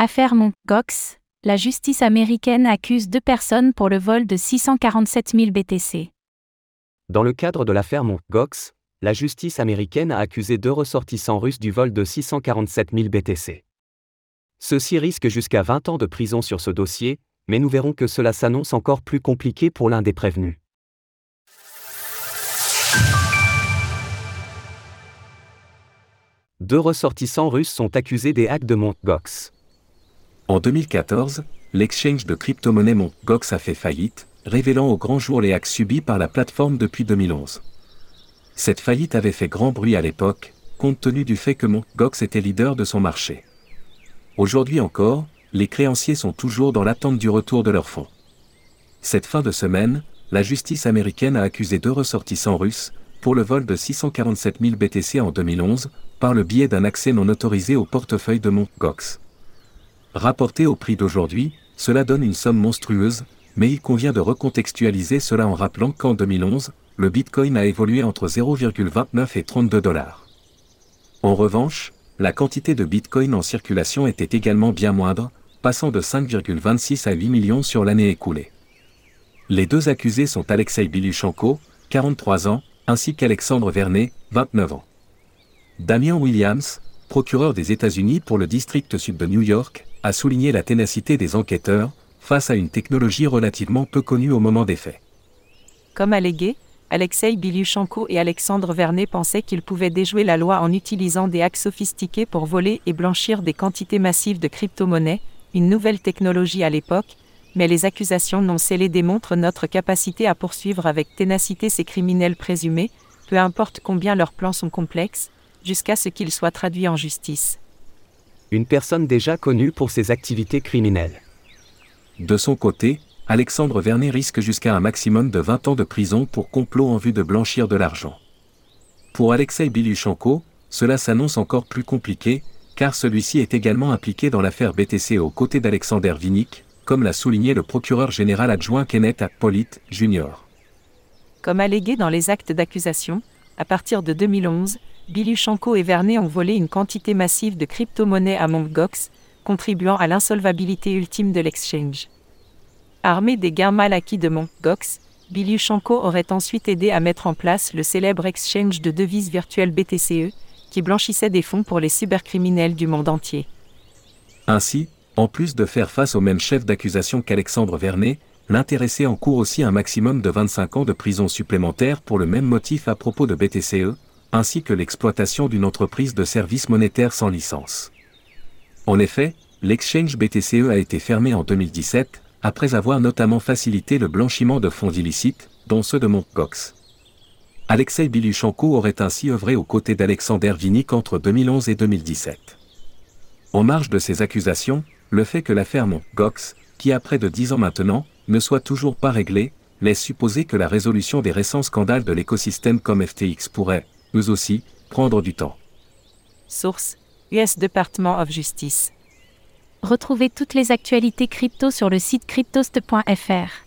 Affaire. Gox, la justice américaine accuse deux personnes pour le vol de 647 000 BTC. Dans le cadre de l'affaire. Gox, la justice américaine a accusé deux ressortissants russes du vol de 647 000 BTC. Ceux-ci risquent jusqu'à 20 ans de prison sur ce dossier, mais nous verrons que cela s'annonce encore plus compliqué pour l'un des prévenus. Deux ressortissants russes sont accusés des hacks de. Gox. En 2014, l'exchange de crypto-monnaie Mt. Gox a fait faillite, révélant au grand jour les hacks subis par la plateforme depuis 2011. Cette faillite avait fait grand bruit à l'époque, compte tenu du fait que Mt. Gox était leader de son marché. Aujourd'hui encore, les créanciers sont toujours dans l'attente du retour de leurs fonds. Cette fin de semaine, la justice américaine a accusé deux ressortissants russes, pour le vol de 647 000 BTC en 2011, par le biais d'un accès non autorisé au portefeuille de Mt. Rapporté au prix d'aujourd'hui, cela donne une somme monstrueuse, mais il convient de recontextualiser cela en rappelant qu'en 2011, le Bitcoin a évolué entre 0,29 et 32 dollars. En revanche, la quantité de Bitcoin en circulation était également bien moindre, passant de 5,26 à 8 millions sur l'année écoulée. Les deux accusés sont Alexei Bilushenko, 43 ans, ainsi qu'Alexandre Vernet, 29 ans. Damien Williams, procureur des États-Unis pour le district sud de New York, a souligné la ténacité des enquêteurs, face à une technologie relativement peu connue au moment des faits. Comme allégué, Alexei Bilushenko et Alexandre Vernet pensaient qu'ils pouvaient déjouer la loi en utilisant des hacks sophistiqués pour voler et blanchir des quantités massives de crypto-monnaies, une nouvelle technologie à l'époque, mais les accusations non scellées démontrent notre capacité à poursuivre avec ténacité ces criminels présumés, peu importe combien leurs plans sont complexes, jusqu'à ce qu'ils soient traduits en justice. Une personne déjà connue pour ses activités criminelles. De son côté, Alexandre Vernet risque jusqu'à un maximum de 20 ans de prison pour complot en vue de blanchir de l'argent. Pour Alexei Bilushenko, cela s'annonce encore plus compliqué, car celui-ci est également impliqué dans l'affaire BTC aux côtés d'Alexander Vinnik, comme l'a souligné le procureur général adjoint Kenneth Polite, Jr. Comme allégué dans les actes d'accusation, à partir de 2011, Bilushenko et Vernet ont volé une quantité massive de crypto-monnaies à Mt. Contribuant à l'insolvabilité ultime de l'exchange. Armé des gains mal acquis de Mt. Gox, aurait ensuite aidé à mettre en place le célèbre exchange de devises virtuelles BTCE, qui blanchissait des fonds pour les cybercriminels du monde entier. Ainsi, en plus de faire face au même chef d'accusation qu'Alexandre Vernet, l'intéressé encourt aussi un maximum de 25 ans de prison supplémentaire pour le même motif à propos de BTCE, ainsi que l'exploitation d'une entreprise de services monétaires sans licence. En effet, l'exchange BTCE a été fermé en 2017, après avoir notamment facilité le blanchiment de fonds illicites, dont ceux de Mt. Gox. Alexei Bilushenko aurait ainsi œuvré aux côtés d'Alexander Vinnik entre 2011 et 2017. En marge de ces accusations, le fait que l'affaire Mt. Gox, qui a près de 10 ans maintenant, ne soit toujours pas réglée, laisse supposer que la résolution des récents scandales de l'écosystème comme FTX pourrait, eux aussi, prendre du temps. Source US Department of Justice. Retrouvez toutes les actualités crypto sur le site cryptost.fr.